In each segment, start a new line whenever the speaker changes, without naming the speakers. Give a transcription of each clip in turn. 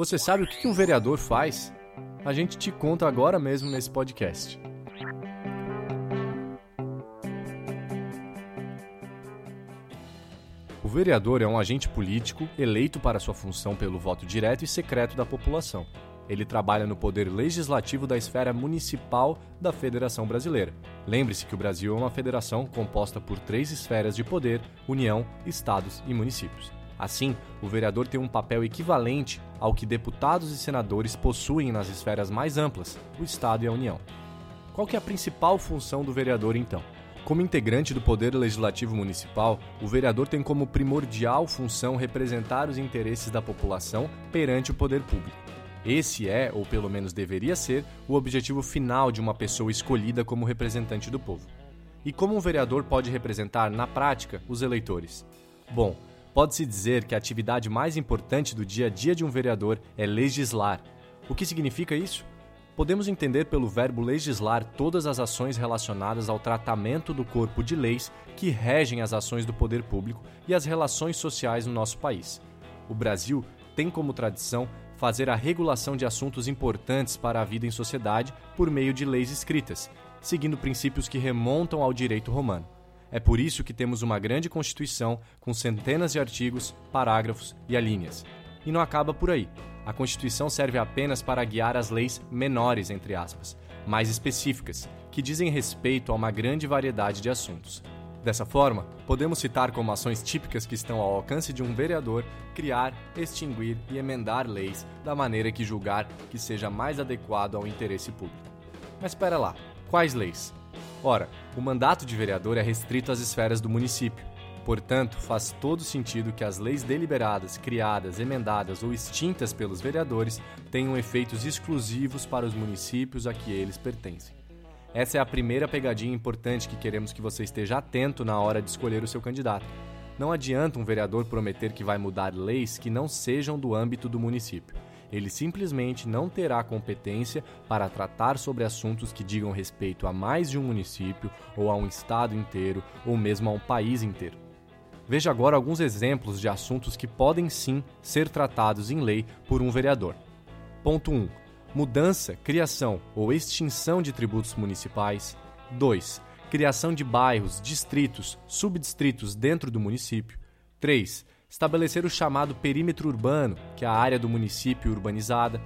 Você sabe o que um vereador faz? A gente te conta agora mesmo nesse podcast. O vereador é um agente político eleito para sua função pelo voto direto e secreto da população. Ele trabalha no poder legislativo da esfera municipal da Federação Brasileira. Lembre-se que o Brasil é uma federação composta por três esferas de poder: União, Estados e municípios. Assim, o vereador tem um papel equivalente ao que deputados e senadores possuem nas esferas mais amplas, o Estado e a União. Qual é a principal função do vereador então? Como integrante do Poder Legislativo Municipal, o vereador tem como primordial função representar os interesses da população perante o poder público. Esse é, ou pelo menos deveria ser, o objetivo final de uma pessoa escolhida como representante do povo. E como um vereador pode representar, na prática, os eleitores? Bom, pode-se dizer que a atividade mais importante do dia a dia de um vereador é legislar. O que significa isso? Podemos entender pelo verbo legislar todas as ações relacionadas ao tratamento do corpo de leis que regem as ações do poder público e as relações sociais no nosso país. O Brasil tem como tradição fazer a regulação de assuntos importantes para a vida em sociedade por meio de leis escritas, seguindo princípios que remontam ao direito romano. É por isso que temos uma grande Constituição com centenas de artigos, parágrafos e alíneas. E não acaba por aí. A Constituição serve apenas para guiar as leis menores, entre aspas, mais específicas, que dizem respeito a uma grande variedade de assuntos. Dessa forma, podemos citar como ações típicas que estão ao alcance de um vereador criar, extinguir e emendar leis da maneira que julgar que seja mais adequado ao interesse público. Mas espera lá, quais leis? Ora, o mandato de vereador é restrito às esferas do município. Portanto, faz todo sentido que as leis deliberadas, criadas, emendadas ou extintas pelos vereadores tenham efeitos exclusivos para os municípios a que eles pertencem. Essa é a primeira pegadinha importante que queremos que você esteja atento na hora de escolher o seu candidato. Não adianta um vereador prometer que vai mudar leis que não sejam do âmbito do município. Ele simplesmente não terá competência para tratar sobre assuntos que digam respeito a mais de um município, ou a um estado inteiro, ou mesmo a um país inteiro. Veja agora alguns exemplos de assuntos que podem sim ser tratados em lei por um vereador. Ponto 1 mudança, criação ou extinção de tributos municipais. 2. Criação de bairros, distritos, subdistritos dentro do município. 3. Estabelecer o chamado perímetro urbano, que é a área do município urbanizada.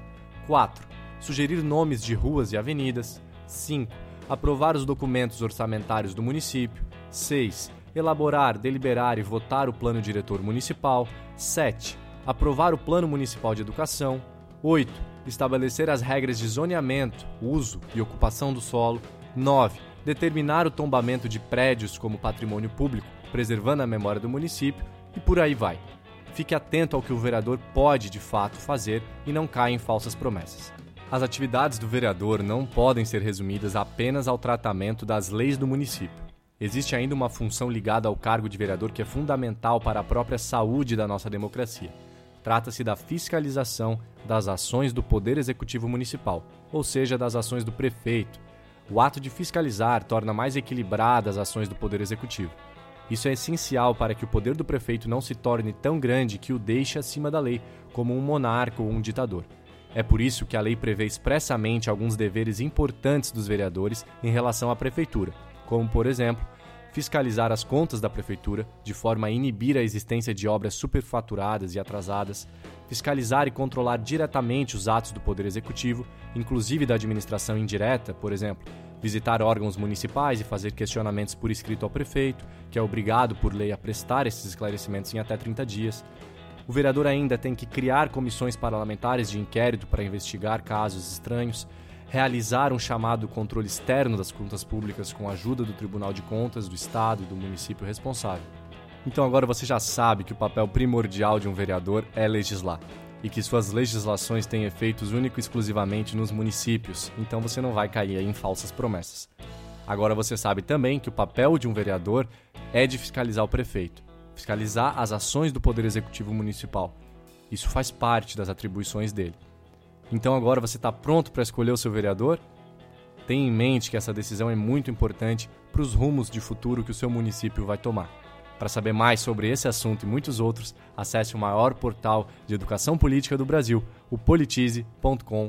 4. Sugerir nomes de ruas e avenidas. 5. Aprovar os documentos orçamentários do município. 6. Elaborar, deliberar e votar o plano diretor municipal. 7. Aprovar o plano municipal de educação. 8 estabelecer as regras de zoneamento, uso e ocupação do solo. 9. Determinar o tombamento de prédios como patrimônio público, preservando a memória do município, e por aí vai. Fique atento ao que o vereador pode de fato fazer e não caia em falsas promessas. As atividades do vereador não podem ser resumidas apenas ao tratamento das leis do município. Existe ainda uma função ligada ao cargo de vereador que é fundamental para a própria saúde da nossa democracia Trata-se da fiscalização das ações do Poder Executivo Municipal, ou seja, das ações do prefeito. O ato de fiscalizar torna mais equilibradas as ações do Poder Executivo. Isso é essencial para que o poder do prefeito não se torne tão grande que o deixe acima da lei, como um monarca ou um ditador. É por isso que a lei prevê expressamente alguns deveres importantes dos vereadores em relação à prefeitura, como, por exemplo, fiscalizar as contas da prefeitura, de forma a inibir a existência de obras superfaturadas e atrasadas, fiscalizar e controlar diretamente os atos do Poder Executivo, inclusive da administração indireta, por exemplo, visitar órgãos municipais e fazer questionamentos por escrito ao prefeito, que é obrigado por lei a prestar esses esclarecimentos em até 30 dias. O vereador ainda tem que criar comissões parlamentares de inquérito para investigar casos estranhos realizar um chamado controle externo das contas públicas com a ajuda do Tribunal de Contas do Estado e do município responsável. Então agora você já sabe que o papel primordial de um vereador é legislar e que suas legislações têm efeitos único e exclusivamente nos municípios, então você não vai cair em falsas promessas. Agora você sabe também que o papel de um vereador é de fiscalizar o prefeito, fiscalizar as ações do Poder Executivo Municipal. Isso faz parte das atribuições dele. Então agora você está pronto para escolher o seu vereador? Tenha em mente que essa decisão é muito importante para os rumos de futuro que o seu município vai tomar. Para saber mais sobre esse assunto e muitos outros, acesse o maior portal de educação política do Brasil, o politize.com.br.